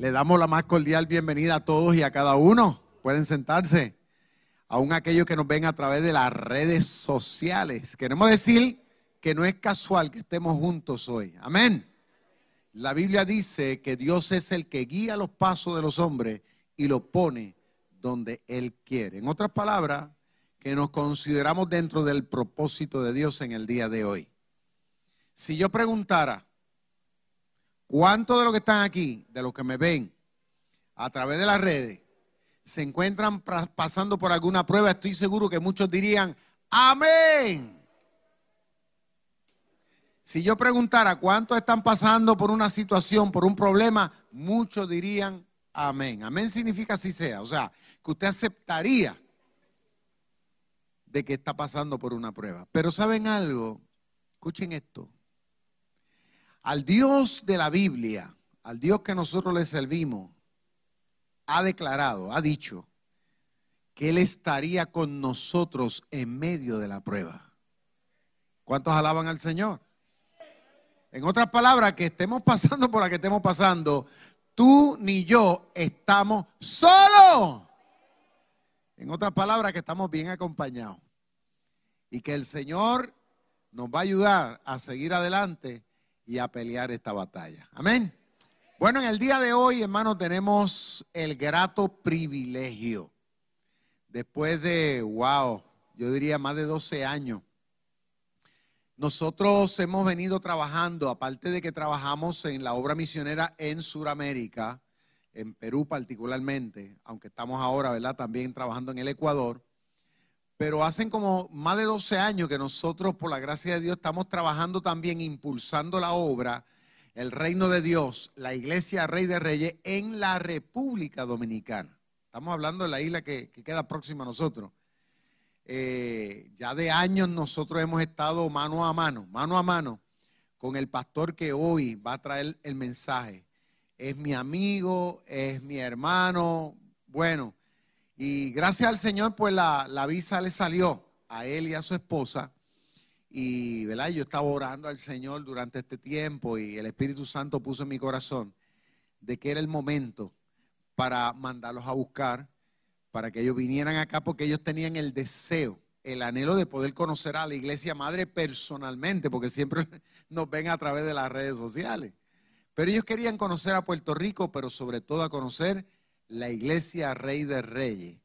Le damos la más cordial bienvenida a todos y a cada uno. Pueden sentarse. Aún aquellos que nos ven a través de las redes sociales. Queremos decir que no es casual que estemos juntos hoy. Amén. La Biblia dice que Dios es el que guía los pasos de los hombres y los pone donde Él quiere. En otras palabras, que nos consideramos dentro del propósito de Dios en el día de hoy. Si yo preguntara, ¿Cuántos de los que están aquí, de los que me ven a través de las redes, se encuentran pasando por alguna prueba? Estoy seguro que muchos dirían, amén. Si yo preguntara cuántos están pasando por una situación, por un problema, muchos dirían amén. Amén significa así sea. O sea, que usted aceptaría de que está pasando por una prueba. Pero ¿saben algo? Escuchen esto. Al Dios de la Biblia, al Dios que nosotros le servimos, ha declarado, ha dicho, que Él estaría con nosotros en medio de la prueba. ¿Cuántos alaban al Señor? En otras palabras, que estemos pasando por la que estemos pasando, tú ni yo estamos solos. En otras palabras, que estamos bien acompañados. Y que el Señor nos va a ayudar a seguir adelante y a pelear esta batalla. Amén. Bueno, en el día de hoy, hermano, tenemos el grato privilegio. Después de, wow, yo diría más de 12 años, nosotros hemos venido trabajando, aparte de que trabajamos en la obra misionera en Sudamérica, en Perú particularmente, aunque estamos ahora, ¿verdad? También trabajando en el Ecuador. Pero hacen como más de 12 años que nosotros, por la gracia de Dios, estamos trabajando también, impulsando la obra, el reino de Dios, la iglesia Rey de Reyes en la República Dominicana. Estamos hablando de la isla que, queda próxima a nosotros. Eh, ya de años nosotros hemos estado mano a mano, mano a mano, con el pastor que hoy va a traer el mensaje. Es mi amigo, es mi hermano. Bueno, y gracias al Señor, pues la, visa le salió a él y a su esposa. Y ¿verdad? yo estaba orando al Señor durante este tiempo y el Espíritu Santo puso en mi corazón de que era el momento para mandarlos a buscar, para que ellos vinieran acá, porque ellos tenían el deseo, el anhelo de poder conocer a la iglesia madre personalmente, porque siempre nos ven a través de las redes sociales. Pero ellos querían conocer a Puerto Rico, pero sobre todo a conocer la iglesia Rey de Reyes,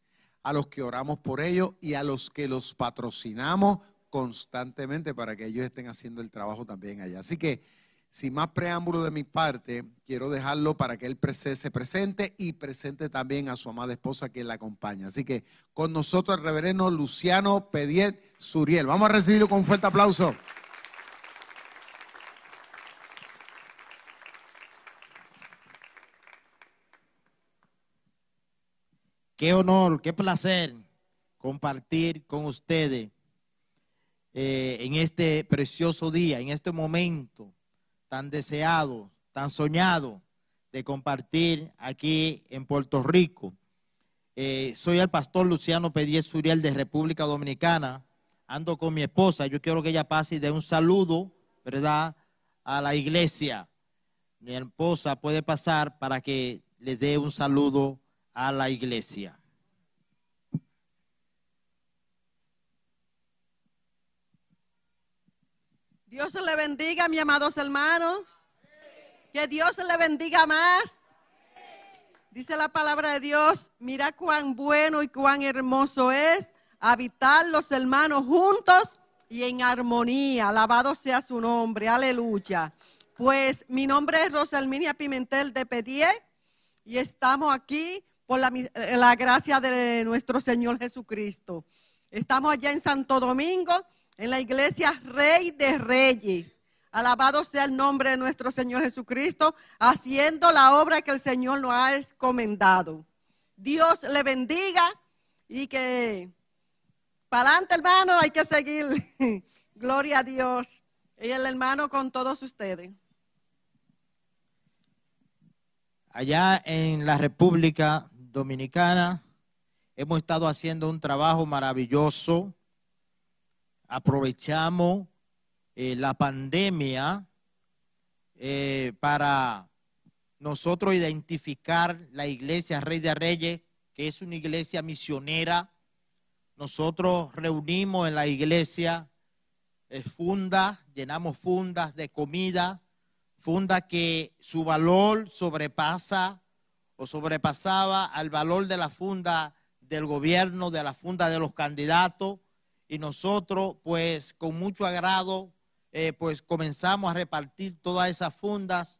a los que oramos por ellos y a los que los patrocinamos constantemente para que ellos estén haciendo el trabajo también allá. Así que, sin más preámbulo de mi parte, quiero dejarlo para que él se presente y presente también a su amada esposa que la acompaña. Así que con nosotros el reverendo Luciano Pediet Suriel. Vamos a recibirlo con un fuerte aplauso. Qué honor, qué placer compartir con ustedes eh, en este precioso día, en este momento tan deseado, tan soñado de compartir aquí en Puerto Rico. Eh, soy el pastor Luciano Pediez Suriel de República Dominicana. Ando con mi esposa. Yo quiero que ella pase y dé un saludo, ¿verdad? A la iglesia. Mi esposa puede pasar para que le dé un saludo a la iglesia. Dios le bendiga, mis amados hermanos. Que Dios le bendiga más. Dice la palabra de Dios, mira cuán bueno y cuán hermoso es habitar los hermanos juntos y en armonía. Alabado sea su nombre, aleluya. Pues mi nombre es Rosalminia Pimentel de Pedié y estamos aquí por la, eh, la gracia de nuestro Señor Jesucristo. Estamos allá en Santo Domingo, en la iglesia Rey de Reyes. Alabado sea el nombre de nuestro Señor Jesucristo, haciendo la obra que el Señor nos ha encomendado. Dios le bendiga y que para adelante, hermano, hay que seguir. Gloria a Dios. Y el hermano con todos ustedes. Allá en la República Dominicana hemos estado haciendo un trabajo maravilloso. Aprovechamos eh, la pandemia eh, para nosotros identificar la iglesia Rey de Reyes, que es una iglesia misionera. Nosotros reunimos en la iglesia eh, fundas, llenamos fundas de comida, fundas que su valor sobrepasa o sobrepasaba al valor de la funda del gobierno, de la funda de los candidatos. Y nosotros, pues, con mucho agrado, eh, pues comenzamos a repartir todas esas fundas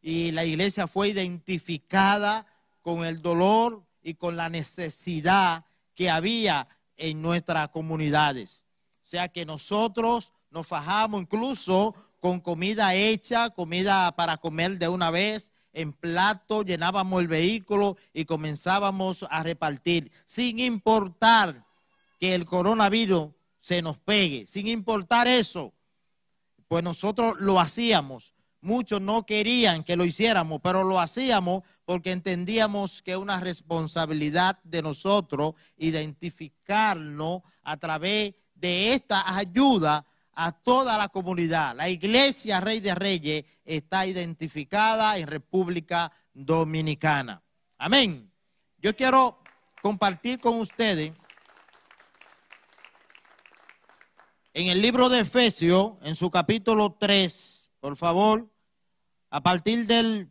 y la iglesia fue identificada con el dolor y con la necesidad que había en nuestras comunidades. O sea que nosotros nos fajamos incluso con comida hecha, comida para comer de una vez, en plato, llenábamos el vehículo y comenzábamos a repartir, sin importar que el coronavirus se nos pegue, sin importar eso, pues nosotros lo hacíamos. Muchos no querían que lo hiciéramos, pero lo hacíamos porque entendíamos que es una responsabilidad de nosotros identificarnos a través de esta ayuda a toda la comunidad. La iglesia Rey de Reyes está identificada en República Dominicana. Amén. Yo quiero compartir con ustedes en el libro de Efesios, en su capítulo 3, por favor, a partir del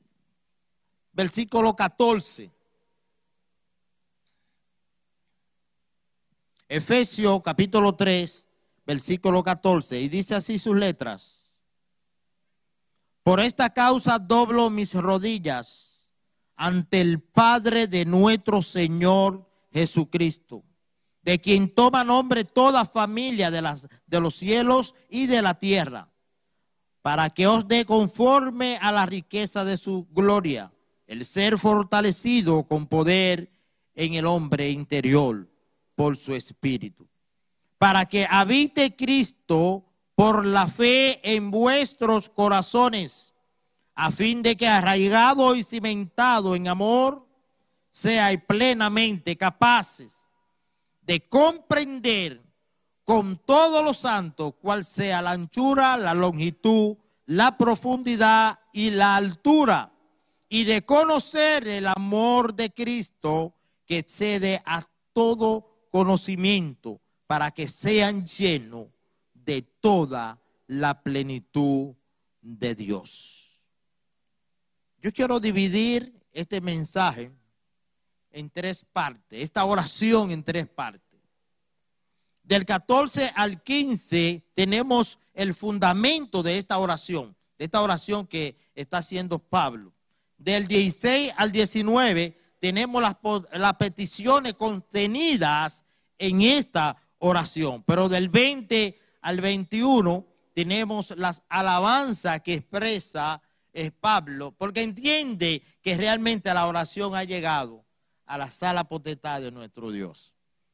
versículo 14. Efesios capítulo 3, versículo 14, y dice así sus letras. Por esta causa doblo mis rodillas ante el Padre de nuestro Señor Jesucristo, de quien toma nombre toda familia de, de los cielos y de la tierra para que os dé conforme a la riqueza de su gloria, el ser fortalecido con poder en el hombre interior por su espíritu, para que habite Cristo por la fe en vuestros corazones, a fin de que arraigado y cimentado en amor, seáis plenamente capaces de comprender con todos los santos, cual sea la anchura, la longitud, la profundidad y la altura, y de conocer el amor de Cristo que excede a todo conocimiento, para que sean llenos de toda la plenitud de Dios. Yo quiero dividir este mensaje en tres partes, esta oración en tres partes. Del 14 al 15 tenemos el fundamento de esta oración, de esta oración que está haciendo Pablo. Del 16 al 19 tenemos las, las peticiones contenidas en esta oración, pero del 20 al 21 tenemos las alabanzas que expresa Pablo, porque entiende que realmente la oración ha llegado a la sala potestad de nuestro Dios.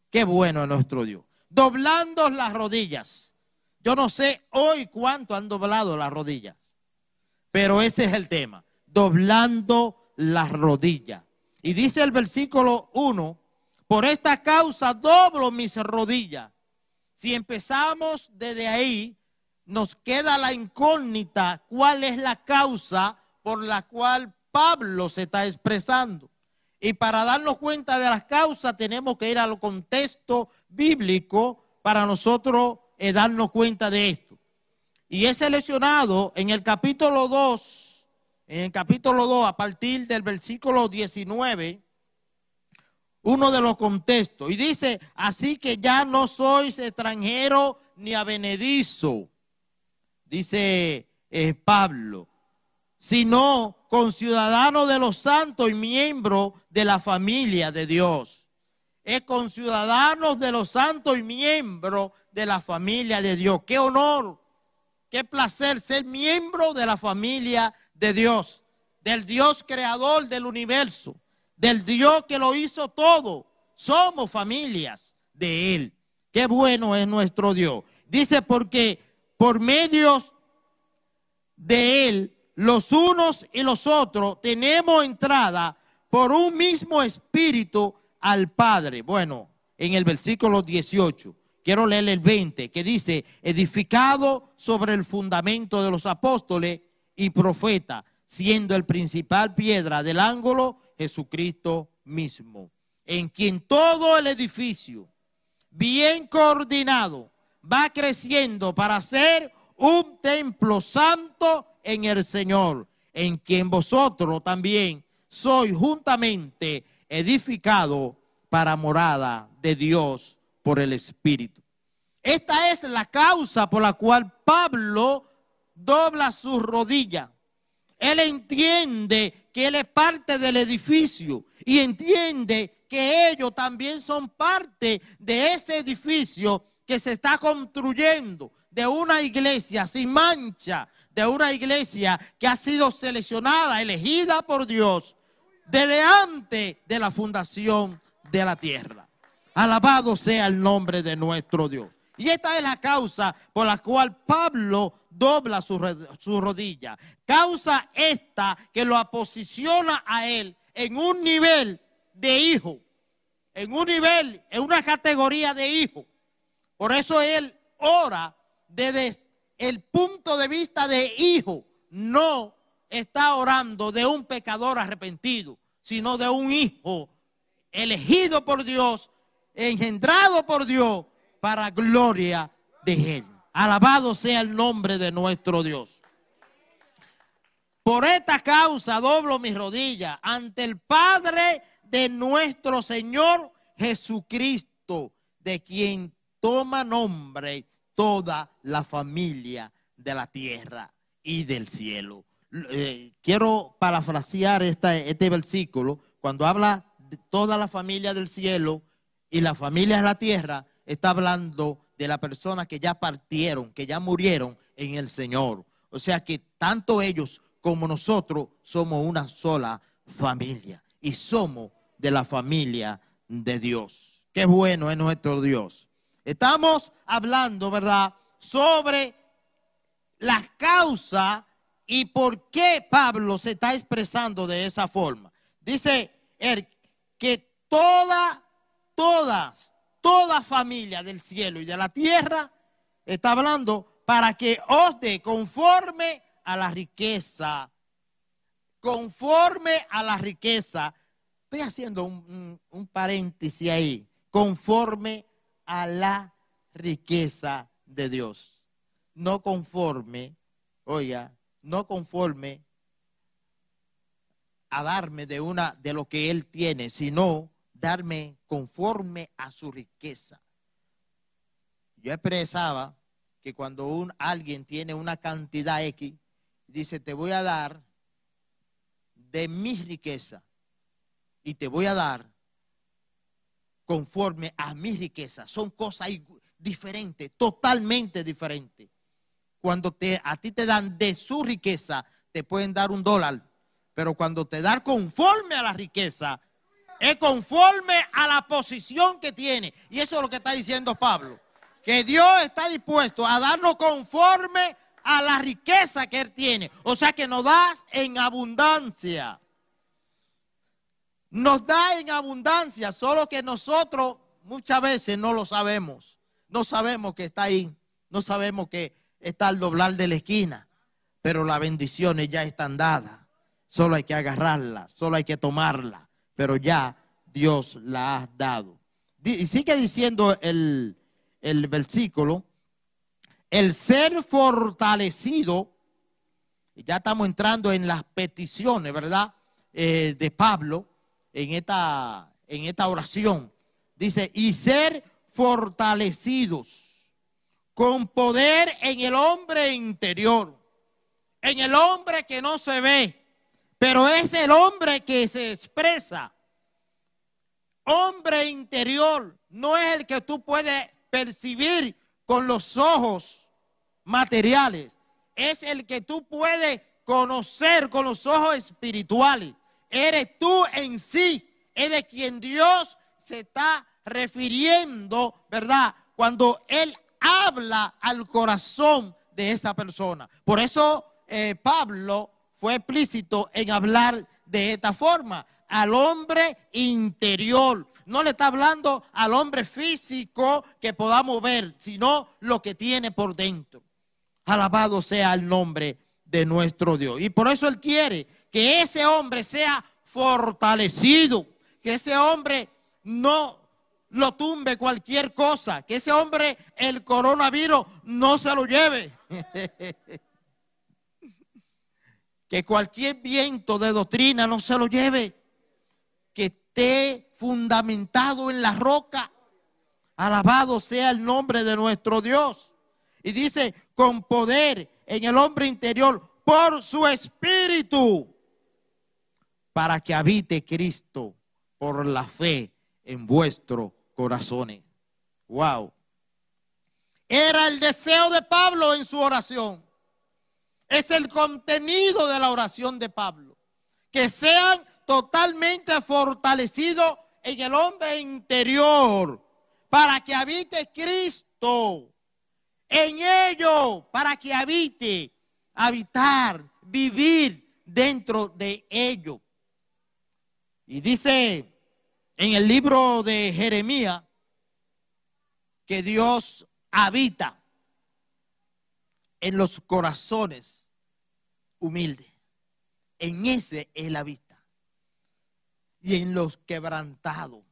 Qué bueno es nuestro Dios doblando las rodillas. Yo no sé hoy cuánto han doblado las rodillas, pero ese es el tema, doblando las rodillas. Y dice el versículo 1, por esta causa doblo mis rodillas. Si empezamos desde ahí, nos queda la incógnita, cuál es la causa por la cual Pablo se está expresando. Y para darnos cuenta de las causas tenemos que ir al contexto bíblico para nosotros eh, darnos cuenta de esto. Y he seleccionado en el capítulo 2, en el capítulo 2, a partir del versículo 19, uno de los contextos. Y dice, así que ya no sois extranjero ni avenedizo, dice eh, Pablo, sino conciudadano de los santos y miembro de la familia de Dios. Es conciudadanos de los santos y miembro de la familia de Dios. Qué honor, qué placer ser miembro de la familia de Dios, del Dios creador del universo, del Dios que lo hizo todo. Somos familias de Él. Qué bueno es nuestro Dios. Dice porque por medios de Él, los unos y los otros, tenemos entrada por un mismo espíritu al Padre. Bueno, en el versículo 18, quiero leer el 20, que dice, edificado sobre el fundamento de los apóstoles y profetas, siendo el principal piedra del ángulo Jesucristo mismo, en quien todo el edificio, bien coordinado, va creciendo para ser un templo santo en el Señor, en quien vosotros también sois juntamente edificado para morada de Dios por el Espíritu. Esta es la causa por la cual Pablo dobla sus rodillas. Él entiende que él es parte del edificio y entiende que ellos también son parte de ese edificio que se está construyendo, de una iglesia sin mancha, de una iglesia que ha sido seleccionada, elegida por Dios desde antes de la fundación de la tierra. Alabado sea el nombre de nuestro Dios. Y esta es la causa por la cual Pablo dobla su, su, rodilla. Causa esta que lo posiciona a él en un nivel de hijo, en un nivel, en una categoría de hijo. Por eso él ora desde el punto de vista de hijo, no está orando de un pecador arrepentido, sino de un hijo elegido por Dios, engendrado por Dios para gloria de Él. Alabado sea el nombre de nuestro Dios. Por esta causa doblo mis rodillas ante el Padre de nuestro Señor Jesucristo, de quien toma nombre toda la familia de la tierra y del cielo. Eh, quiero parafrasear este versículo. Cuando habla de toda la familia del cielo y la familia de la tierra, está hablando de la persona que ya partieron, que ya murieron en el Señor. O sea que tanto ellos como nosotros somos una sola familia y somos de la familia de Dios. Qué bueno es nuestro Dios. Estamos hablando, ¿verdad?, sobre las causas y por qué Pablo se está expresando de esa forma. Dice que toda, todas, toda familia del cielo y de la tierra está hablando para que os dé conforme a la riqueza, conforme a la riqueza. Estoy haciendo un, un paréntesis ahí, conforme a la riqueza de Dios. No conforme, oiga, no conforme a darme de una de lo que él tiene, sino darme conforme a su riqueza. Yo expresaba que cuando un, alguien tiene una cantidad X, dice, te voy a dar de mi riqueza y te voy a dar conforme a mi riqueza. Son cosas diferentes, totalmente diferentes. Cuando te, a ti te dan de su riqueza, te pueden dar un dólar. Pero cuando te dan conforme a la riqueza, es conforme a la posición que tiene. Y eso es lo que está diciendo Pablo. Que Dios está dispuesto a darnos conforme a la riqueza que Él tiene. O sea que nos das en abundancia nos da en abundancia, solo que nosotros muchas veces no lo sabemos. No sabemos que está ahí, no sabemos que está al doblar de la esquina, pero las bendiciones ya están dadas. Solo hay que agarrarla, solo hay que tomarla, pero ya Dios la ha dado. Y sigue diciendo el, el versículo, el ser fortalecido, ya estamos entrando en las peticiones, ¿verdad? Eh, de Pablo en esta, en esta oración. Dice, y ser fortalecidos con poder en el hombre interior. en el hombre que no se ve, pero es el hombre que se expresa. Hombre interior no es el que tú puedes percibir con los ojos materiales, es el que tú puedes conocer con los ojos espirituales. Eres tú en sí, es de quien Dios se está refiriendo, ¿verdad? Cuando Él habla al corazón de esa persona. Por eso eh, Pablo fue explícito en hablar de esta forma, al hombre interior. No le está hablando al hombre físico que podamos ver, sino lo que tiene por dentro. Alabado sea el nombre de nuestro Dios. Y por eso Él quiere que ese hombre sea fortalecido, que ese hombre no lo tumbe cualquier cosa, que ese hombre el coronavirus no se lo lleve. que cualquier viento de doctrina no se lo lleve, que esté fundamentado en la roca. Alabado sea el nombre de nuestro Dios. Y dice, con poder en el hombre interior por su espíritu, para que habite Cristo por la fe en vuestros corazones. Wow. Era el deseo de Pablo en su oración. Es el contenido de la oración de Pablo. Que sean totalmente fortalecidos en el hombre interior para que habite Cristo. En ello, para que habite, habitar, vivir dentro de ello. Y dice en el libro de Jeremías que Dios habita en los corazones humildes. En ese Él habita. Y en los quebrantados.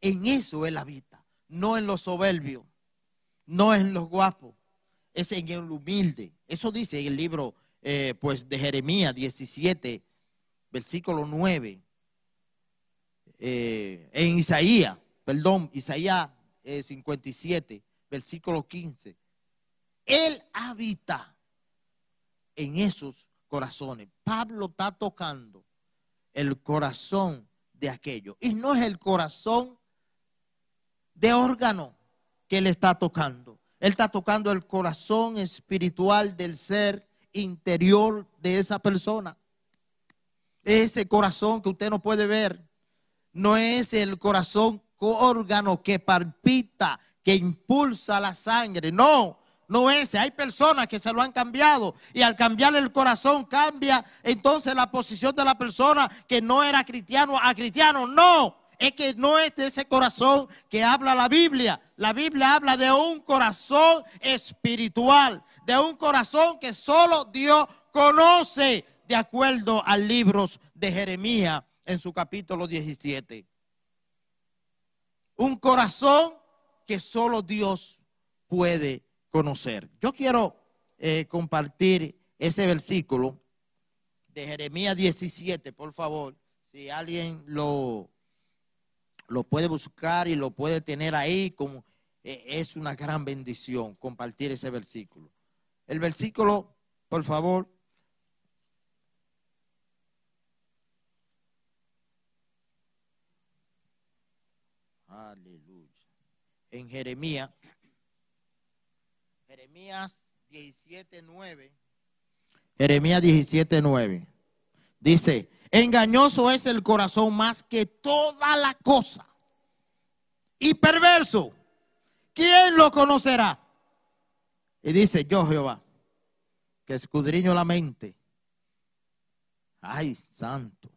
En eso Él habita. No en los soberbios. No en los guapos. Es en el humilde. Eso dice el libro eh, pues, de Jeremías 17, versículo 9. Eh, en Isaías, perdón, Isaías 57, eh, versículo 15. Él habita en esos corazones. Pablo está tocando el corazón de aquello. Y no es el corazón de órgano que él está tocando. Él está tocando el corazón espiritual del ser interior de esa persona. Ese corazón que usted no puede ver. No es el corazón órgano que palpita, que impulsa la sangre. No, no ese. Hay personas que se lo han cambiado y al cambiarle el corazón cambia entonces la posición de la persona que no era cristiano a cristiano. No, es que no es de ese corazón que habla la Biblia. La Biblia habla de un corazón espiritual, de un corazón que solo Dios conoce, de acuerdo al libro de Jeremías en su capítulo 17. Un corazón que solo Dios puede conocer. Yo quiero eh, compartir ese versículo de Jeremías 17, por favor. Si alguien lo, lo puede buscar y lo puede tener ahí, como eh, es una gran bendición compartir ese versículo. El versículo, por favor, Aleluya. En Jeremías, Jeremías 17.9. Jeremías 17.9. Dice, engañoso es el corazón más que toda la cosa. Y perverso. ¿Quién lo conocerá? Y dice, yo Jehová, que escudriño la mente. Ay, santo.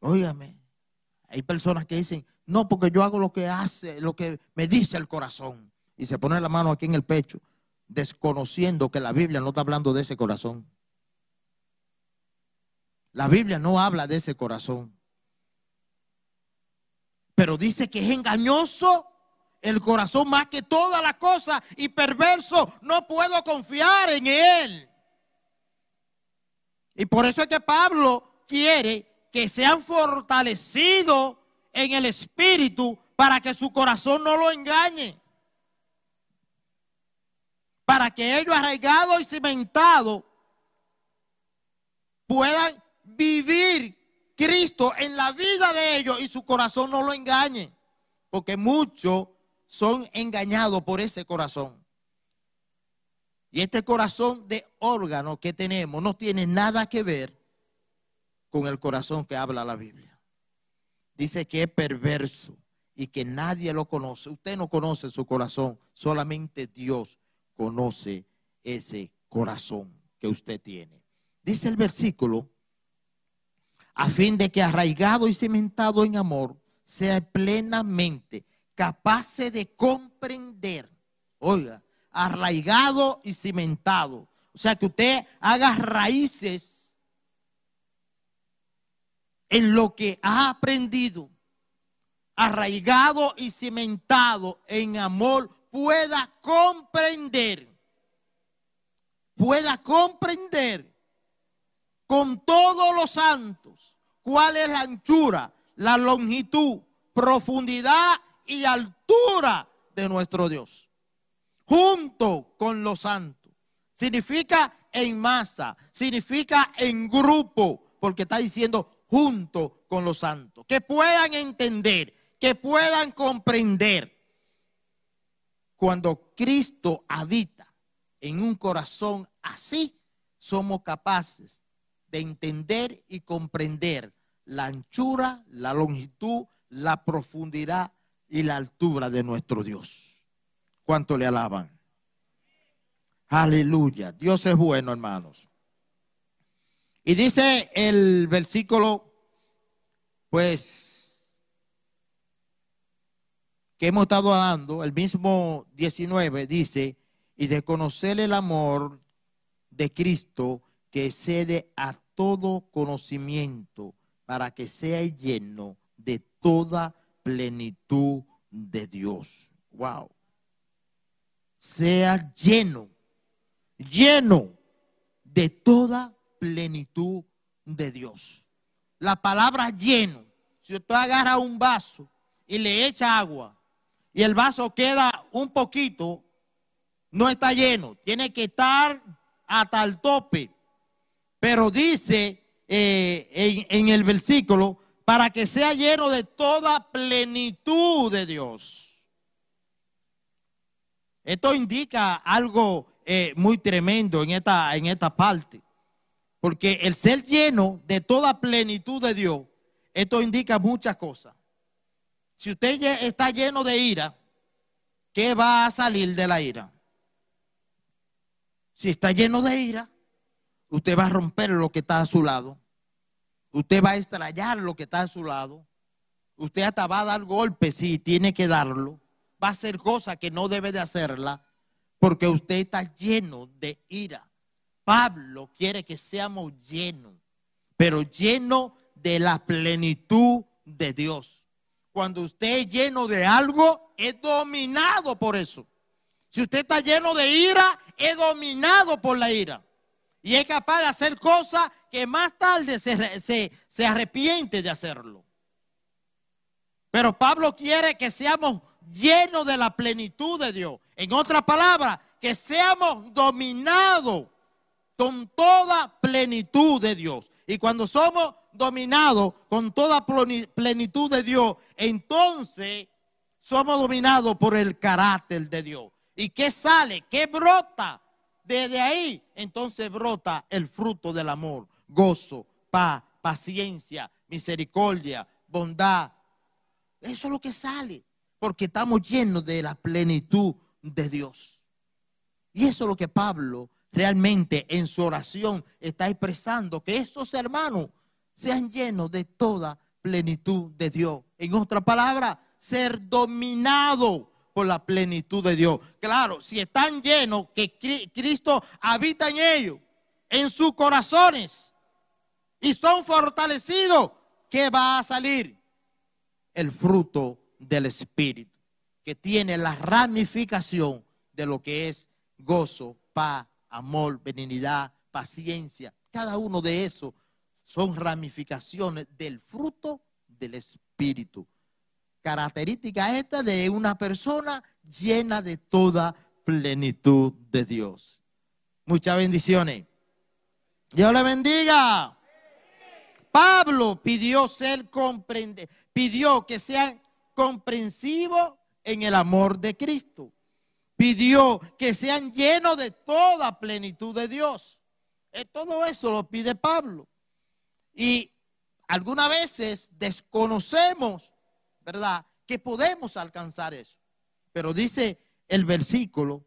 Óigame, hay personas que dicen, no, porque yo hago lo que hace, lo que me dice el corazón. Y se pone la mano aquí en el pecho, desconociendo que la Biblia no está hablando de ese corazón. La Biblia no habla de ese corazón. Pero dice que es engañoso el corazón más que toda la cosa y perverso. No puedo confiar en él. Y por eso es que Pablo quiere que sean fortalecidos en el espíritu para que su corazón no lo engañe. para que ellos arraigados y cimentados puedan vivir Cristo en la vida de ellos y su corazón no lo engañe, porque muchos son engañados por ese corazón. Y este corazón de órgano que tenemos no tiene nada que ver con el corazón que habla la Biblia. Dice que es perverso y que nadie lo conoce. Usted no conoce su corazón, solamente Dios conoce ese corazón que usted tiene. Dice el versículo, a fin de que arraigado y cimentado en amor, sea plenamente capaz de comprender, oiga, arraigado y cimentado. O sea, que usted haga raíces en lo que ha aprendido, arraigado y cimentado en amor, pueda comprender, pueda comprender con todos los santos cuál es la anchura, la longitud, profundidad y altura de nuestro Dios. Junto con los santos. Significa en masa, significa en grupo, porque está diciendo junto con los santos. Que puedan entender, que puedan comprender. Cuando Cristo habita en un corazón así, somos capaces de entender y comprender la anchura, la longitud, la profundidad y la altura de nuestro Dios. ¿Cuánto le alaban? Aleluya. Dios es bueno, hermanos. Y dice el versículo, pues, que hemos estado dando, el mismo 19, dice, y de conocer el amor de Cristo que cede a todo conocimiento para que sea lleno de toda plenitud de Dios. Wow. Sea lleno, lleno de toda plenitud de Dios. La palabra lleno, si usted agarra un vaso y le echa agua y el vaso queda un poquito, no está lleno, tiene que estar hasta el tope. Pero dice eh, en, el versículo, para que sea lleno de toda plenitud de Dios. Esto indica algo eh, muy tremendo en esta, en esta parte. Porque el ser lleno de toda plenitud de Dios, esto indica muchas cosas. Si usted está lleno de ira, ¿qué va a salir de la ira? Si está lleno de ira, usted va a romper lo que está a su lado. Usted va a estrellar lo que está a su lado. Usted hasta va a dar golpes si tiene que darlo. Va a hacer cosas que no debe de hacerla porque usted está lleno de ira. Pablo quiere que seamos llenos, pero llenos de la plenitud de Dios. Cuando usted es lleno de algo, es dominado por eso. Si usted está lleno de ira, es dominado por la ira y es capaz de hacer cosas que más tarde se, arrepiente de hacerlo. Pero Pablo quiere que seamos llenos de la plenitud de Dios. En otras palabras, que seamos dominados con toda plenitud de Dios. Y cuando somos dominados con toda plenitud de Dios, entonces somos dominados por el carácter de Dios. ¿Y qué sale? ¿Qué brota? Desde ahí entonces brota el fruto del amor, gozo, paz, paciencia, misericordia, bondad. Eso es lo que sale, porque estamos llenos de la plenitud de Dios. Y eso es lo que Pablo realmente en su oración está expresando, que esos hermanos sean llenos de toda plenitud de Dios. En otra palabra, ser dominado por la plenitud de Dios. Claro, si están llenos, que Cristo habita en ellos, en sus corazones, y son fortalecidos, ¿qué va a salir? El fruto del Espíritu, que tiene la ramificación de lo que es gozo, paz, amor, benignidad, paciencia. Cada uno de esos son ramificaciones del fruto del Espíritu característica esta de una persona llena de toda plenitud de Dios. Muchas bendiciones. Dios le bendiga. Pablo pidió ser comprende, pidió que sean comprensivos en el amor de Cristo. Pidió que sean llenos de toda plenitud de Dios. Eh, todo eso lo pide Pablo. Y algunas veces desconocemos, ¿verdad? Que podemos alcanzar eso. Pero dice el versículo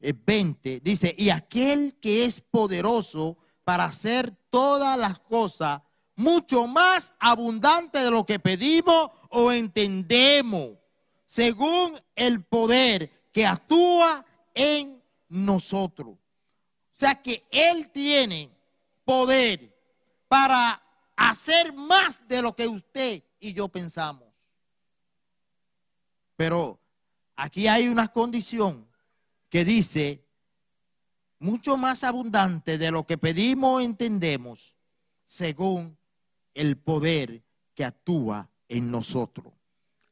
20, eh, dice, y aquel que es poderoso para hacer todas las cosas mucho más abundante de lo que pedimos o entendemos, según el poder que actúa en nosotros. O sea que Él tiene poder para hacer más de lo que usted y yo pensamos. Pero aquí hay una condición que dice, mucho más abundante de lo que pedimos o entendemos, según el poder que actúa en nosotros.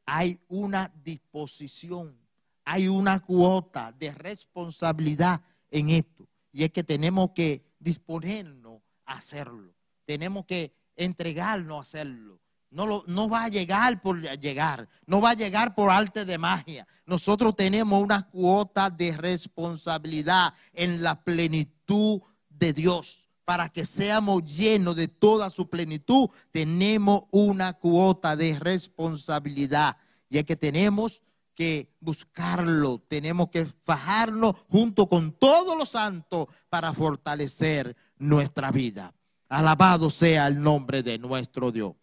Hay una disposición, hay una cuota de responsabilidad en esto. Y es que tenemos que disponernos a hacerlo. Tenemos que entregarnos a hacerlo. No, no va a llegar por llegar, no va a llegar por arte de magia. Nosotros tenemos una cuota de responsabilidad en la plenitud de Dios para que seamos llenos de toda su plenitud, tenemos una cuota de responsabilidad. Y es que tenemos que buscarlo, tenemos que fajarnos junto con todos los santos para fortalecer nuestra vida. Alabado sea el nombre de nuestro Dios.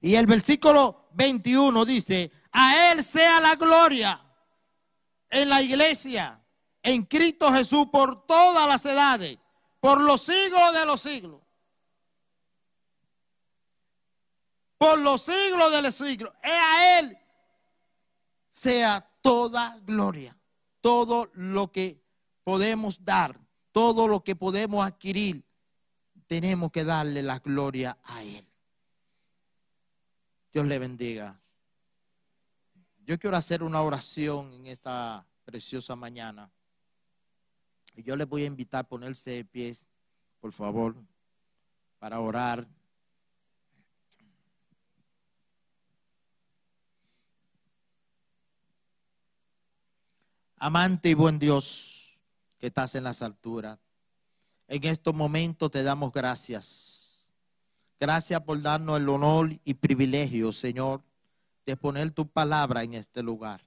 Y el versículo 21 dice, a Él sea la gloria en la iglesia, en Cristo Jesús por todas las edades por los siglos de los siglos. Por los siglos de los siglos. Es a Él sea toda gloria, todo lo que podemos dar, todo lo que podemos adquirir, tenemos que darle la gloria a Él. Dios le bendiga. Yo quiero hacer una oración en esta preciosa mañana. Y yo les voy a invitar a ponerse de pies, por favor, para orar. Amante y buen Dios que estás en las alturas, en estos momentos te damos gracias. Gracias por darnos el honor y privilegio, Señor, de poner tu palabra en este lugar.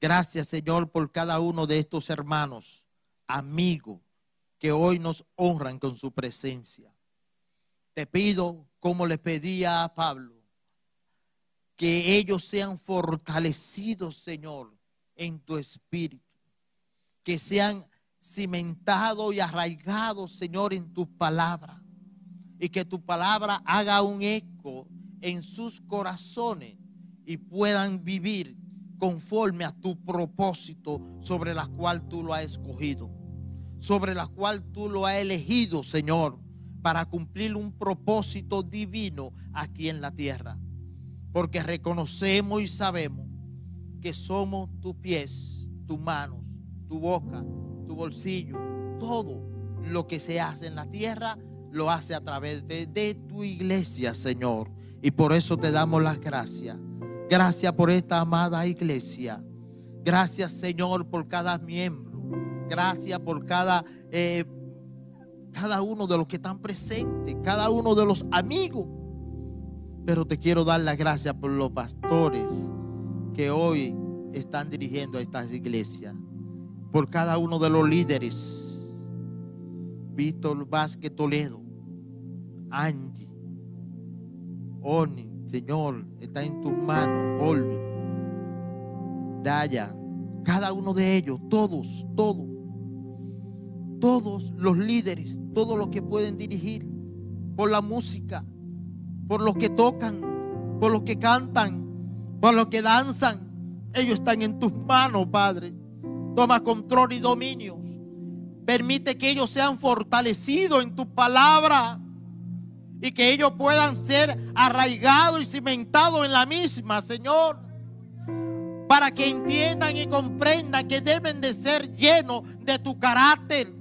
Gracias, Señor, por cada uno de estos hermanos amigos que hoy nos honran con su presencia. Te pido, como le pedía a Pablo, que ellos sean fortalecidos, Señor, en tu espíritu, que sean cimentados y arraigados, Señor, en tu palabra, y que tu palabra haga un eco en sus corazones y puedan vivir conforme a tu propósito sobre la cual tú lo has escogido, sobre la cual tú lo has elegido, Señor, para cumplir un propósito divino aquí en la tierra. Porque reconocemos y sabemos que somos tus pies, tus manos, tu boca, tu bolsillo, todo lo que se hace en la tierra lo hace a través de, tu iglesia, Señor. Y por eso te damos las gracias Gracias por esta amada iglesia. Gracias Señor por cada miembro. Gracias por cada, eh, cada uno de los que están presentes, cada uno de los amigos. Pero te quiero dar las gracias por los pastores que hoy están dirigiendo a estas iglesias. Por cada uno de los líderes. Víctor Vázquez Toledo, Angie, Oni, Señor, está en tus manos, Olvi, Daya, cada uno de ellos, todos, todos, todos los líderes, todos los que pueden dirigir, por la música, por los que tocan, por los que cantan, por los que danzan, ellos están en tus manos, Padre. Toma control y dominio. Permite que ellos sean fortalecidos en tu palabra y que ellos puedan ser arraigados y cimentados en la misma, Señor. para que entiendan y comprendan que deben de ser llenos de tu carácter.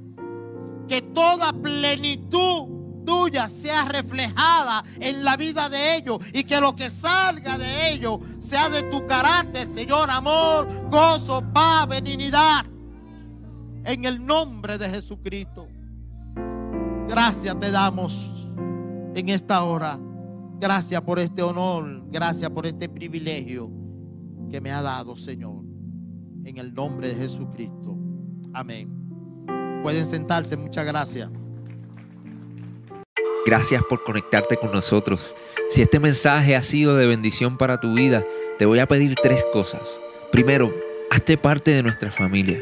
Que toda plenitud tuya sea reflejada en la vida de ellos y que lo que salga de ellos sea de tu carácter, Señor, amor, gozo, paz, benignidad. En el nombre de Jesucristo. Gracias te damos en esta hora. Gracias por este honor, gracias por este privilegio que me ha dado, Señor. En el nombre de Jesucristo. Amén. Pueden sentarse, muchas gracias. Gracias por conectarte con nosotros. Si este mensaje ha sido de bendición para tu vida, te voy a pedir tres cosas. Primero, Hazte parte de nuestra familia.